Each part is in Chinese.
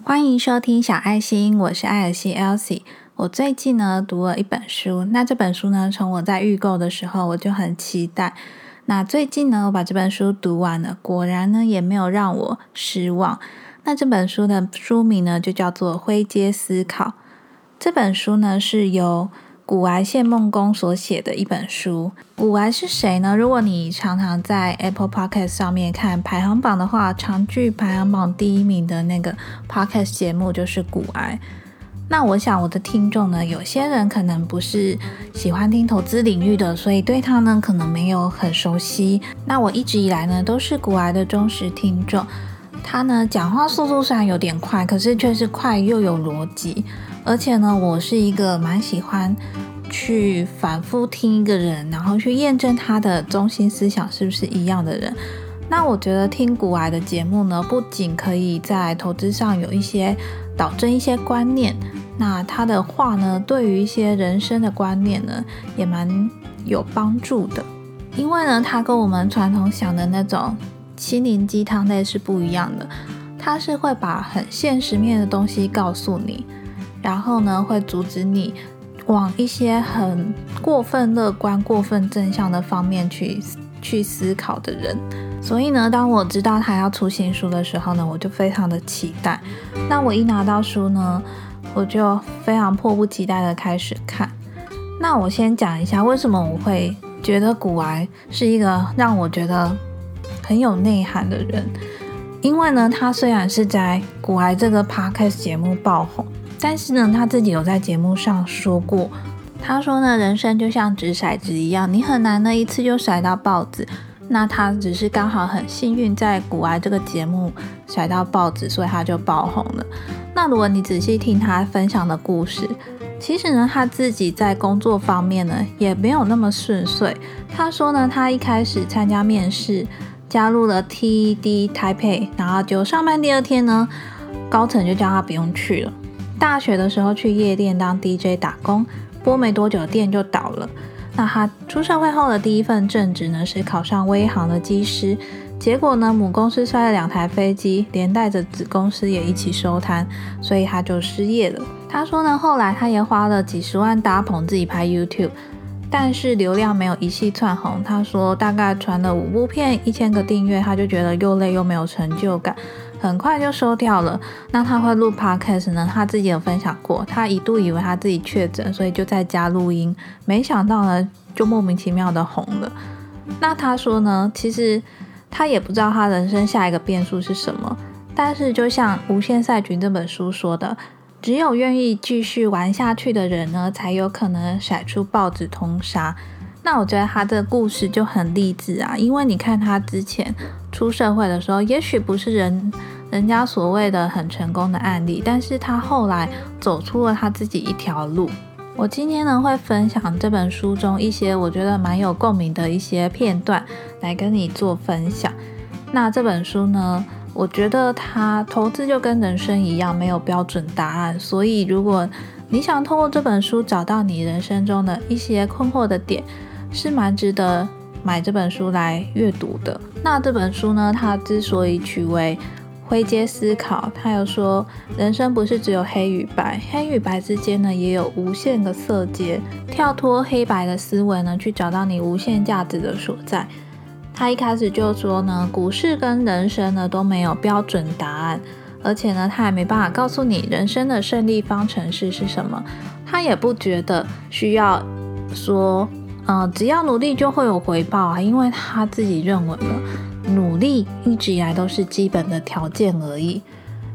欢迎收听小爱心，我是艾尔西 Elsie。我最近呢读了一本书，那这本书呢从我在预购的时候我就很期待。那最近呢我把这本书读完了，果然呢也没有让我失望。那这本书的书名呢就叫做《灰阶思考》。这本书呢是由古癌谢梦工所写的一本书。古癌是谁呢？如果你常常在 Apple Podcast 上面看排行榜的话，长剧排行榜第一名的那个 Podcast 节目就是古癌。那我想我的听众呢，有些人可能不是喜欢听投资领域的，所以对他呢可能没有很熟悉。那我一直以来呢都是古癌的忠实听众。他呢讲话速度虽然有点快，可是却是快又有逻辑。而且呢，我是一个蛮喜欢去反复听一个人，然后去验证他的中心思想是不是一样的人。那我觉得听古癌的节目呢，不仅可以在投资上有一些导正一些观念，那他的话呢，对于一些人生的观念呢，也蛮有帮助的。因为呢，他跟我们传统想的那种心灵鸡汤类是不一样的，他是会把很现实面的东西告诉你。然后呢，会阻止你往一些很过分乐观、过分正向的方面去去思考的人。所以呢，当我知道他要出新书的时候呢，我就非常的期待。那我一拿到书呢，我就非常迫不及待的开始看。那我先讲一下为什么我会觉得古癌是一个让我觉得很有内涵的人。因为呢，他虽然是在古癌这个 podcast 节目爆红。但是呢，他自己有在节目上说过，他说呢，人生就像掷骰子一样，你很难呢一次就甩到豹子。那他只是刚好很幸运，在古埃这个节目甩到豹子，所以他就爆红了。那如果你仔细听他分享的故事，其实呢，他自己在工作方面呢也没有那么顺遂。他说呢，他一开始参加面试，加入了 TED 台北然后就上班第二天呢，高层就叫他不用去了。大学的时候去夜店当 DJ 打工，播没多久店就倒了。那他出社会后的第一份正职呢，是考上威航的机师。结果呢，母公司摔了两台飞机，连带着子公司也一起收摊，所以他就失业了。他说呢，后来他也花了几十万搭棚自己拍 YouTube，但是流量没有一系窜红。他说大概传了五部片，一千个订阅，他就觉得又累又没有成就感。很快就收掉了。那他会录 podcast 呢？他自己有分享过，他一度以为他自己确诊，所以就在家录音，没想到呢，就莫名其妙的红了。那他说呢，其实他也不知道他人生下一个变数是什么。但是就像《无限赛局》这本书说的，只有愿意继续玩下去的人呢，才有可能甩出报纸通杀。那我觉得他的故事就很励志啊，因为你看他之前出社会的时候，也许不是人人家所谓的很成功的案例，但是他后来走出了他自己一条路。我今天呢会分享这本书中一些我觉得蛮有共鸣的一些片段来跟你做分享。那这本书呢，我觉得它投资就跟人生一样，没有标准答案，所以如果你想通过这本书找到你人生中的一些困惑的点。是蛮值得买这本书来阅读的。那这本书呢，它之所以取为灰阶思考，它有说人生不是只有黑与白，黑与白之间呢也有无限的色阶。跳脱黑白的思维呢，去找到你无限价值的所在。他一开始就说呢，股市跟人生呢都没有标准答案，而且呢，他也没办法告诉你人生的胜利方程式是什么。他也不觉得需要说。嗯，只要努力就会有回报啊，因为他自己认为呢，努力一直以来都是基本的条件而已。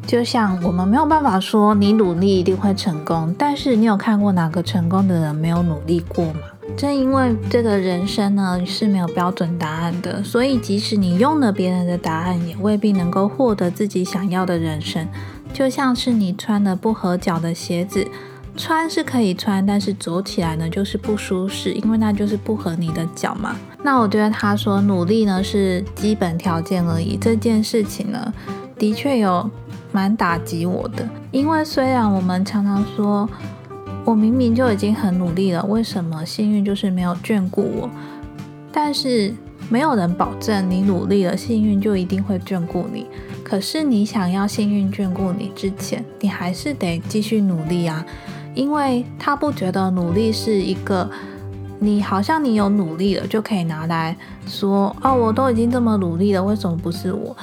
就像我们没有办法说你努力一定会成功，但是你有看过哪个成功的人没有努力过吗？正因为这个人生呢是没有标准答案的，所以即使你用了别人的答案，也未必能够获得自己想要的人生。就像是你穿了不合脚的鞋子。穿是可以穿，但是走起来呢就是不舒适，因为那就是不合你的脚嘛。那我觉得他说努力呢是基本条件而已，这件事情呢的确有蛮打击我的。因为虽然我们常常说，我明明就已经很努力了，为什么幸运就是没有眷顾我？但是没有人保证你努力了，幸运就一定会眷顾你。可是你想要幸运眷顾你之前，你还是得继续努力啊，因为他不觉得努力是一个。你好像你有努力了，就可以拿来说哦，我都已经这么努力了，为什么不是我？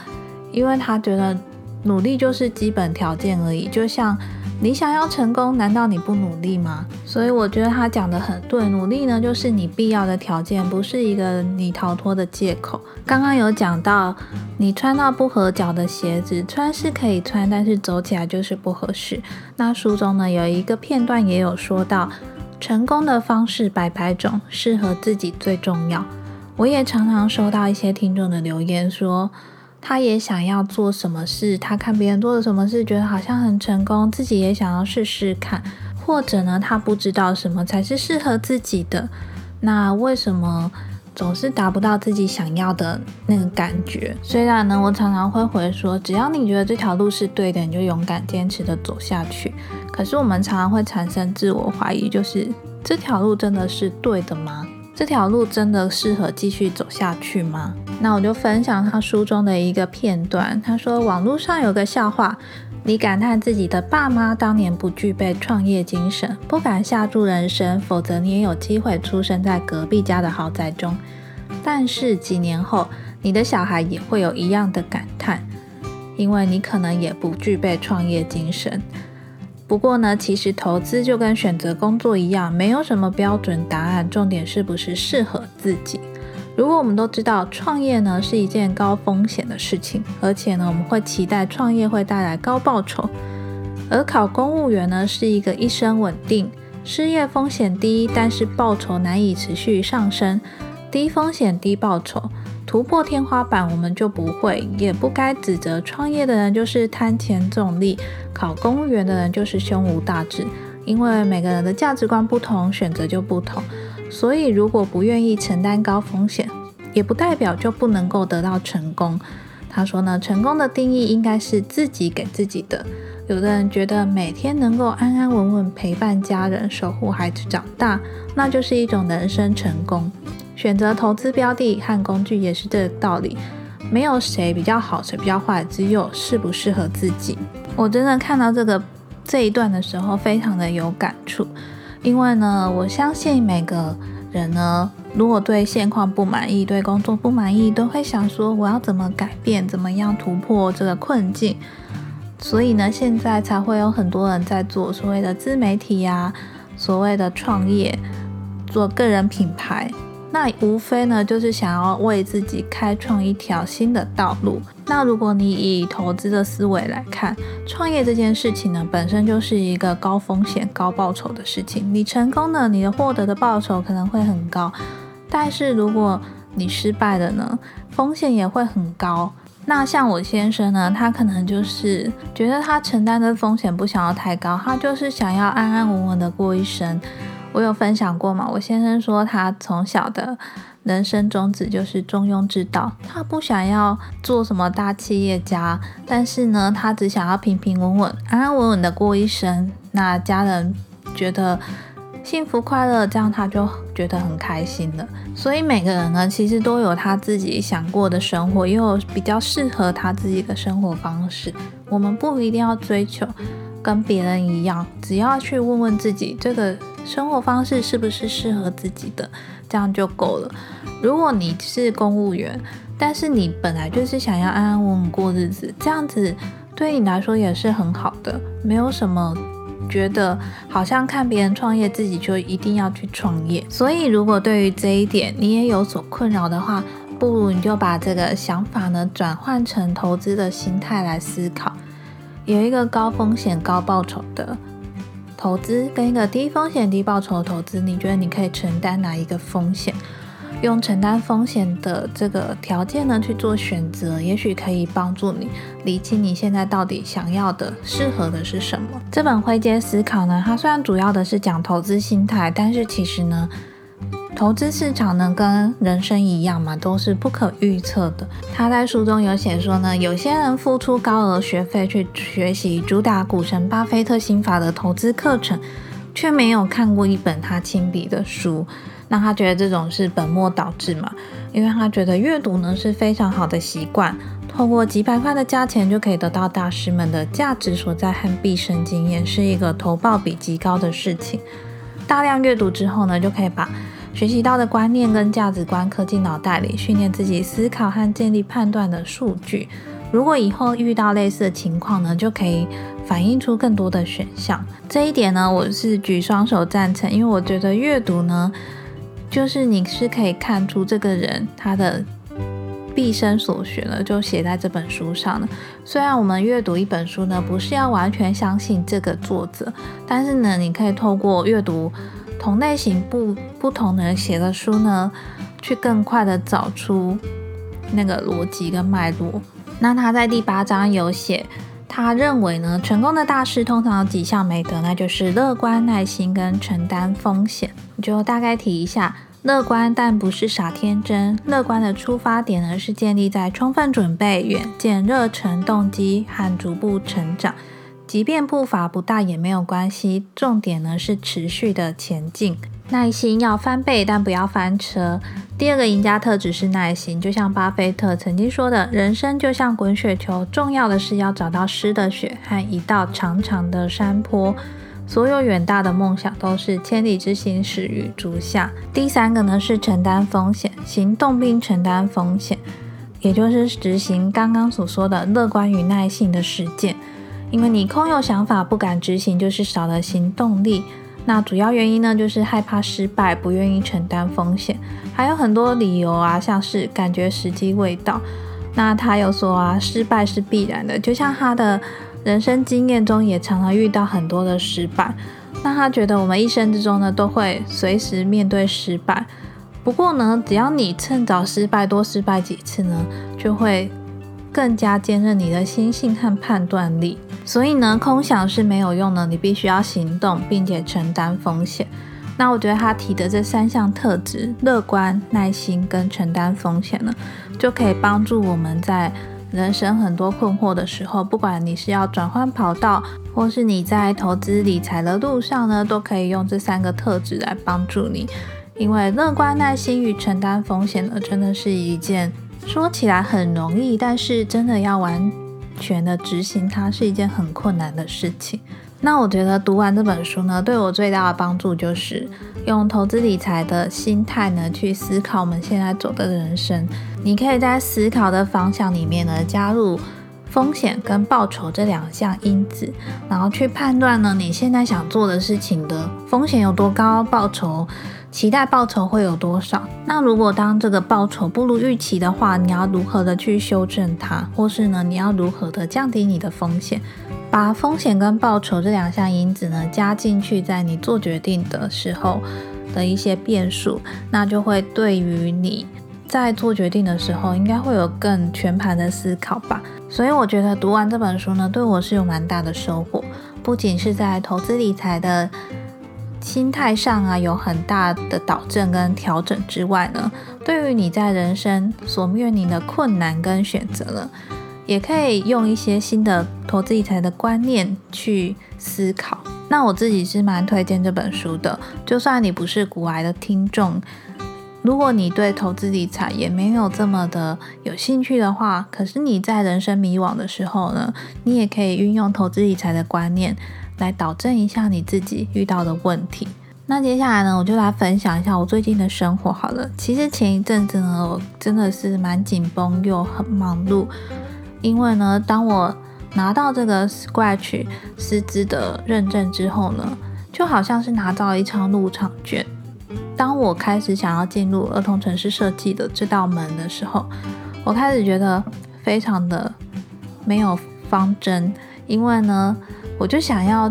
因为他觉得努力就是基本条件而已。就像你想要成功，难道你不努力吗？所以我觉得他讲的很对，努力呢就是你必要的条件，不是一个你逃脱的借口。刚刚有讲到，你穿到不合脚的鞋子，穿是可以穿，但是走起来就是不合适。那书中呢有一个片段也有说到。成功的方式百百种，适合自己最重要。我也常常收到一些听众的留言，说他也想要做什么事，他看别人做了什么事，觉得好像很成功，自己也想要试试看。或者呢，他不知道什么才是适合自己的。那为什么总是达不到自己想要的那个感觉？虽然呢，我常常会回说，只要你觉得这条路是对的，你就勇敢坚持的走下去。可是我们常常会产生自我怀疑，就是这条路真的是对的吗？这条路真的适合继续走下去吗？那我就分享他书中的一个片段。他说，网络上有个笑话，你感叹自己的爸妈当年不具备创业精神，不敢下注人生，否则你也有机会出生在隔壁家的豪宅中。但是几年后，你的小孩也会有一样的感叹，因为你可能也不具备创业精神。不过呢，其实投资就跟选择工作一样，没有什么标准答案，重点是不是适合自己。如果我们都知道创业呢是一件高风险的事情，而且呢我们会期待创业会带来高报酬，而考公务员呢是一个一生稳定、失业风险低，但是报酬难以持续上升，低风险低报酬。突破天花板，我们就不会，也不该指责创业的人就是贪钱重利，考公务员的人就是胸无大志。因为每个人的价值观不同，选择就不同。所以，如果不愿意承担高风险，也不代表就不能够得到成功。他说呢，成功的定义应该是自己给自己的。有的人觉得每天能够安安稳稳陪伴家人，守护孩子长大，那就是一种人生成功。选择投资标的和工具也是这个道理，没有谁比较好，谁比较坏，只有适不适合自己。我真的看到这个这一段的时候，非常的有感触，因为呢，我相信每个人呢，如果对现况不满意，对工作不满意，都会想说我要怎么改变，怎么样突破这个困境。所以呢，现在才会有很多人在做所谓的自媒体呀，所谓的创业，做个人品牌。那无非呢，就是想要为自己开创一条新的道路。那如果你以投资的思维来看，创业这件事情呢，本身就是一个高风险高报酬的事情。你成功了，你的获得的报酬可能会很高；但是如果你失败了呢，风险也会很高。那像我先生呢，他可能就是觉得他承担的风险不想要太高，他就是想要安安稳稳的过一生。我有分享过嘛？我先生说他从小的人生宗旨就是中庸之道，他不想要做什么大企业家，但是呢，他只想要平平稳稳、安安稳稳的过一生。那家人觉得幸福快乐，这样他就觉得很开心了。所以每个人呢，其实都有他自己想过的生活，也有比较适合他自己的生活方式。我们不一定要追求跟别人一样，只要去问问自己这个。生活方式是不是适合自己的，这样就够了。如果你是公务员，但是你本来就是想要安安稳稳过日子，这样子对你来说也是很好的。没有什么觉得好像看别人创业，自己就一定要去创业。所以，如果对于这一点你也有所困扰的话，不如你就把这个想法呢转换成投资的心态来思考，有一个高风险高报酬的。投资跟一个低风险低报酬的投资，你觉得你可以承担哪一个风险？用承担风险的这个条件呢去做选择，也许可以帮助你理清你现在到底想要的、适合的是什么。这本灰阶思考呢，它虽然主要的是讲投资心态，但是其实呢。投资市场呢，跟人生一样嘛，都是不可预测的。他在书中有写说呢，有些人付出高额学费去学习主打股神巴菲特心法的投资课程，却没有看过一本他亲笔的书，那他觉得这种是本末倒置嘛？因为他觉得阅读呢是非常好的习惯，透过几百块的价钱就可以得到大师们的价值所在和毕生经验，是一个投报比极高的事情。大量阅读之后呢，就可以把学习到的观念跟价值观刻进脑袋里，训练自己思考和建立判断的数据。如果以后遇到类似的情况呢，就可以反映出更多的选项。这一点呢，我是举双手赞成，因为我觉得阅读呢，就是你是可以看出这个人他的毕生所学呢，就写在这本书上了。虽然我们阅读一本书呢，不是要完全相信这个作者，但是呢，你可以透过阅读同类型不不同的人写的书呢，去更快的找出那个逻辑跟脉络。那他在第八章有写，他认为呢，成功的大师通常有几项美德，那就是乐观、耐心跟承担风险。就大概提一下，乐观但不是傻天真。乐观的出发点呢，是建立在充分准备、远见、热忱、动机和逐步成长。即便步伐不大也没有关系，重点呢是持续的前进。耐心要翻倍，但不要翻车。第二个赢家特质是耐心，就像巴菲特曾经说的：“人生就像滚雪球，重要的是要找到湿的雪和一道长长的山坡。所有远大的梦想都是千里之行，始于足下。”第三个呢是承担风险，行动并承担风险，也就是执行刚刚所说的乐观与耐性的实践。因为你空有想法不敢执行，就是少了行动力。那主要原因呢，就是害怕失败，不愿意承担风险，还有很多理由啊，像是感觉时机未到。那他有说啊，失败是必然的，就像他的人生经验中也常常遇到很多的失败。那他觉得我们一生之中呢，都会随时面对失败。不过呢，只要你趁早失败，多失败几次呢，就会更加坚韧你的心性和判断力。所以呢，空想是没有用的，你必须要行动，并且承担风险。那我觉得他提的这三项特质——乐观、耐心跟承担风险呢，就可以帮助我们在人生很多困惑的时候，不管你是要转换跑道，或是你在投资理财的路上呢，都可以用这三个特质来帮助你。因为乐观、耐心与承担风险呢，真的是一件说起来很容易，但是真的要完。全的执行它是一件很困难的事情。那我觉得读完这本书呢，对我最大的帮助就是用投资理财的心态呢去思考我们现在走的人生。你可以在思考的方向里面呢加入风险跟报酬这两项因子，然后去判断呢你现在想做的事情的风险有多高，报酬。期待报酬会有多少？那如果当这个报酬不如预期的话，你要如何的去修正它，或是呢，你要如何的降低你的风险？把风险跟报酬这两项因子呢加进去，在你做决定的时候的一些变数，那就会对于你在做决定的时候，应该会有更全盘的思考吧。所以我觉得读完这本书呢，对我是有蛮大的收获，不仅是在投资理财的。心态上啊，有很大的导正跟调整之外呢，对于你在人生所面临的困难跟选择呢，也可以用一些新的投资理财的观念去思考。那我自己是蛮推荐这本书的，就算你不是古癌的听众，如果你对投资理财也没有这么的有兴趣的话，可是你在人生迷惘的时候呢，你也可以运用投资理财的观念。来导正一下你自己遇到的问题。那接下来呢，我就来分享一下我最近的生活好了。其实前一阵子呢，我真的是蛮紧绷又很忙碌，因为呢，当我拿到这个 Scratch 师资的认证之后呢，就好像是拿到一张入场券。当我开始想要进入儿童城市设计的这道门的时候，我开始觉得非常的没有方针，因为呢。我就想要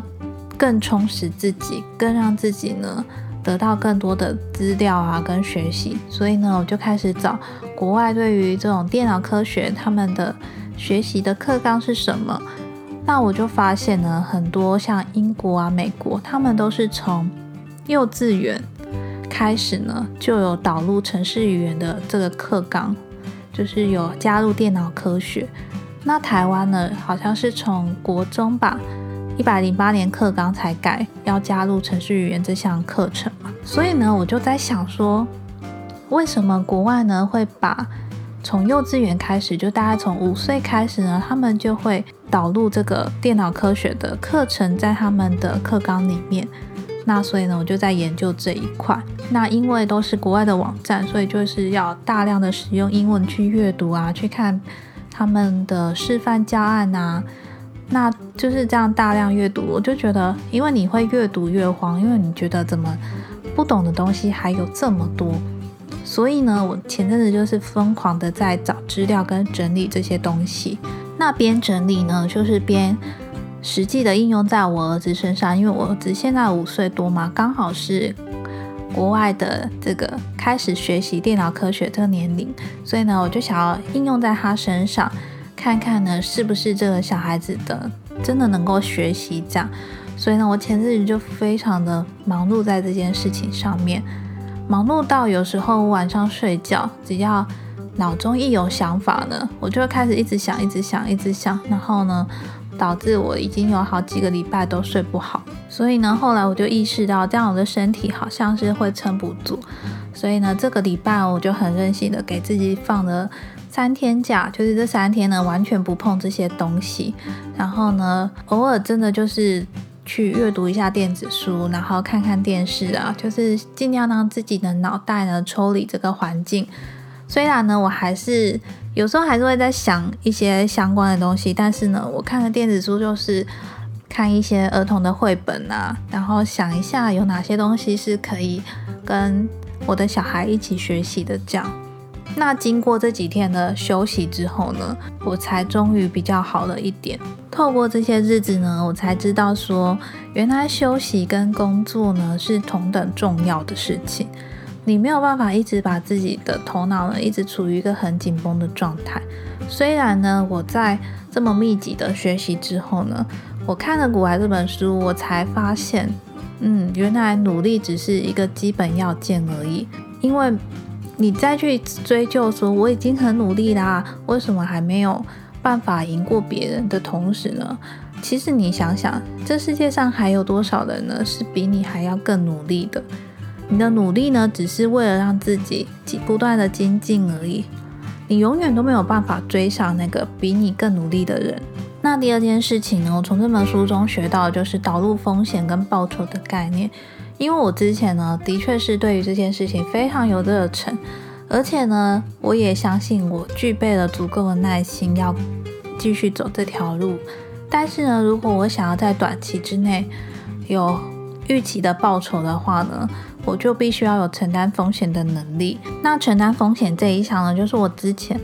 更充实自己，更让自己呢得到更多的资料啊，跟学习。所以呢，我就开始找国外对于这种电脑科学他们的学习的课纲是什么。那我就发现呢，很多像英国啊、美国，他们都是从幼稚园开始呢就有导入城市语言的这个课纲，就是有加入电脑科学。那台湾呢，好像是从国中吧。一百零八年课纲才改，要加入程序语言这项课程嘛？所以呢，我就在想说，为什么国外呢会把从幼稚园开始，就大概从五岁开始呢，他们就会导入这个电脑科学的课程在他们的课纲里面。那所以呢，我就在研究这一块。那因为都是国外的网站，所以就是要大量的使用英文去阅读啊，去看他们的示范教案啊。那就是这样大量阅读，我就觉得，因为你会越读越慌，因为你觉得怎么不懂的东西还有这么多。所以呢，我前阵子就是疯狂的在找资料跟整理这些东西。那边整理呢，就是边。实际的应用在我儿子身上，因为我儿子现在五岁多嘛，刚好是国外的这个开始学习电脑科学这个年龄，所以呢，我就想要应用在他身上，看看呢是不是这个小孩子的真的能够学习这样。所以呢，我前日就非常的忙碌在这件事情上面，忙碌到有时候晚上睡觉，只要脑中一有想法呢，我就开始一直想，一直想，一直想，然后呢。导致我已经有好几个礼拜都睡不好，所以呢，后来我就意识到这样我的身体好像是会撑不住，所以呢，这个礼拜我就很任性的给自己放了三天假，就是这三天呢完全不碰这些东西，然后呢，偶尔真的就是去阅读一下电子书，然后看看电视啊，就是尽量让自己的脑袋呢抽离这个环境。虽然呢，我还是有时候还是会在想一些相关的东西，但是呢，我看的电子书就是看一些儿童的绘本啊，然后想一下有哪些东西是可以跟我的小孩一起学习的。这样，那经过这几天的休息之后呢，我才终于比较好了一点。透过这些日子呢，我才知道说，原来休息跟工作呢是同等重要的事情。你没有办法一直把自己的头脑呢，一直处于一个很紧绷的状态。虽然呢，我在这么密集的学习之后呢，我看了《古玩》这本书，我才发现，嗯，原来努力只是一个基本要件而已。因为你再去追究说我已经很努力啦，为什么还没有办法赢过别人的同时呢？其实你想想，这世界上还有多少人呢，是比你还要更努力的？你的努力呢，只是为了让自己不断的精进而已。你永远都没有办法追上那个比你更努力的人。那第二件事情呢，我从这本书中学到的就是导入风险跟报酬的概念。因为我之前呢，的确是对于这件事情非常有热忱，而且呢，我也相信我具备了足够的耐心要继续走这条路。但是呢，如果我想要在短期之内有预期的报酬的话呢？我就必须要有承担风险的能力。那承担风险这一项呢，就是我之前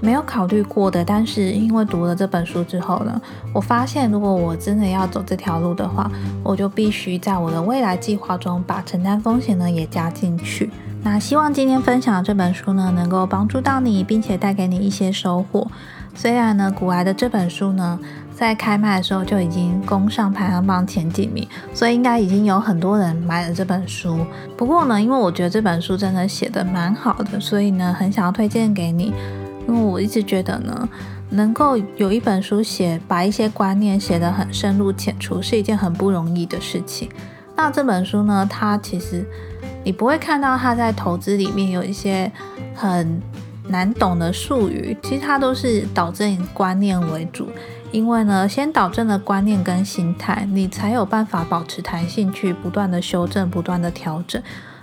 没有考虑过的。但是因为读了这本书之后呢，我发现如果我真的要走这条路的话，我就必须在我的未来计划中把承担风险呢也加进去。那希望今天分享的这本书呢，能够帮助到你，并且带给你一些收获。虽然呢，古埃的这本书呢。在开卖的时候就已经攻上排行榜前几名，所以应该已经有很多人买了这本书。不过呢，因为我觉得这本书真的写的蛮好的，所以呢，很想要推荐给你。因为我一直觉得呢，能够有一本书写把一些观念写得很深入浅出，是一件很不容易的事情。那这本书呢，它其实你不会看到它在投资里面有一些很难懂的术语，其实它都是导正观念为主。因为呢，先导正了观念跟心态，你才有办法保持弹性，去不断的修正、不断的调整。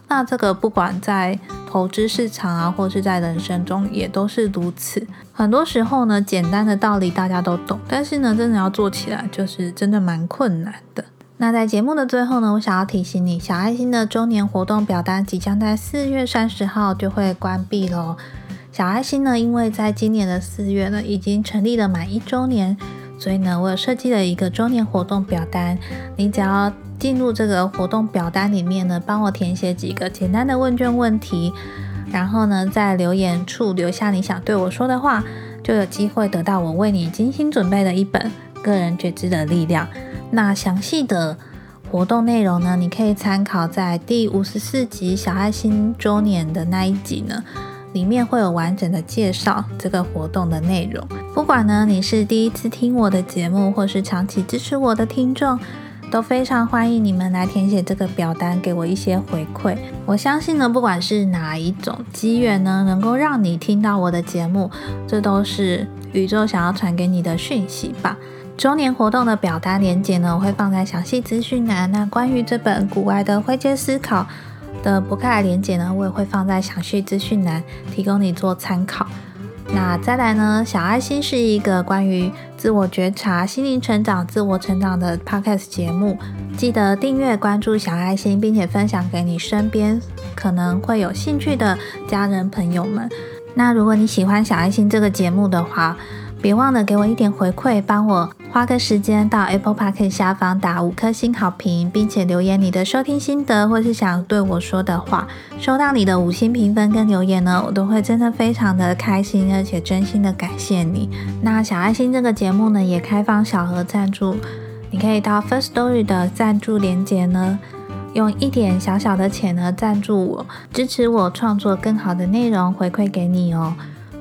那这个不管在投资市场啊，或是在人生中，也都是如此。很多时候呢，简单的道理大家都懂，但是呢，真的要做起来，就是真的蛮困难的。那在节目的最后呢，我想要提醒你，小爱心的周年活动表单即将在四月三十号就会关闭喽。小爱心呢，因为在今年的四月呢，已经成立了满一周年，所以呢，我有设计了一个周年活动表单。你只要进入这个活动表单里面呢，帮我填写几个简单的问卷问题，然后呢，在留言处留下你想对我说的话，就有机会得到我为你精心准备的一本《个人觉知的力量》。那详细的活动内容呢，你可以参考在第五十四集小爱心周年的那一集呢。里面会有完整的介绍这个活动的内容。不管呢你是第一次听我的节目，或是长期支持我的听众，都非常欢迎你们来填写这个表单，给我一些回馈。我相信呢，不管是哪一种机缘呢，能够让你听到我的节目，这都是宇宙想要传给你的讯息吧。周年活动的表单链接呢，我会放在详细资讯栏。那关于这本古外的灰阶思考的博客来链接呢，我也会放在详细资讯栏，提供你做参考。那再来呢，小爱心是一个关于自我觉察、心灵成长、自我成长的 podcast 节目，记得订阅关注小爱心，并且分享给你身边可能会有兴趣的家人朋友们。那如果你喜欢小爱心这个节目的话，别忘了给我一点回馈，帮我花个时间到 Apple Park 下方打五颗星好评，并且留言你的收听心得或是想对我说的话。收到你的五星评分跟留言呢，我都会真的非常的开心，而且真心的感谢你。那小爱心这个节目呢，也开放小额赞助，你可以到 First Story 的赞助链接呢，用一点小小的钱呢赞助我，支持我创作更好的内容回馈给你哦。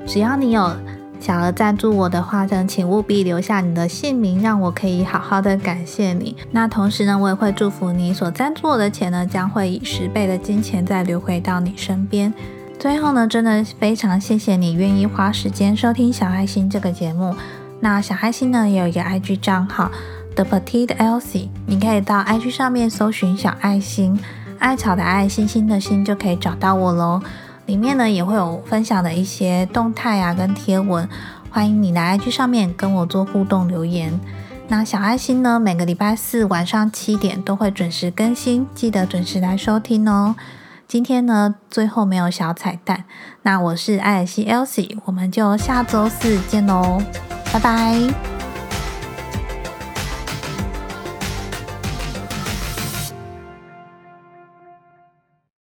只要你有。想要赞助我的话呢，请务必留下你的姓名，让我可以好好的感谢你。那同时呢，我也会祝福你所赞助我的钱呢，将会以十倍的金钱再流回到你身边。最后呢，真的非常谢谢你愿意花时间收听小爱心这个节目。那小爱心呢，也有一个 IG 账号 The Petite Elsie，你可以到 IG 上面搜寻小爱心，艾草的爱，星星的心，就可以找到我喽。里面呢也会有分享的一些动态啊，跟贴文，欢迎你来 IG 上面跟我做互动留言。那小爱心呢，每个礼拜四晚上七点都会准时更新，记得准时来收听哦。今天呢，最后没有小彩蛋，那我是艾尔西 Elsie，我们就下周四见喽，拜拜。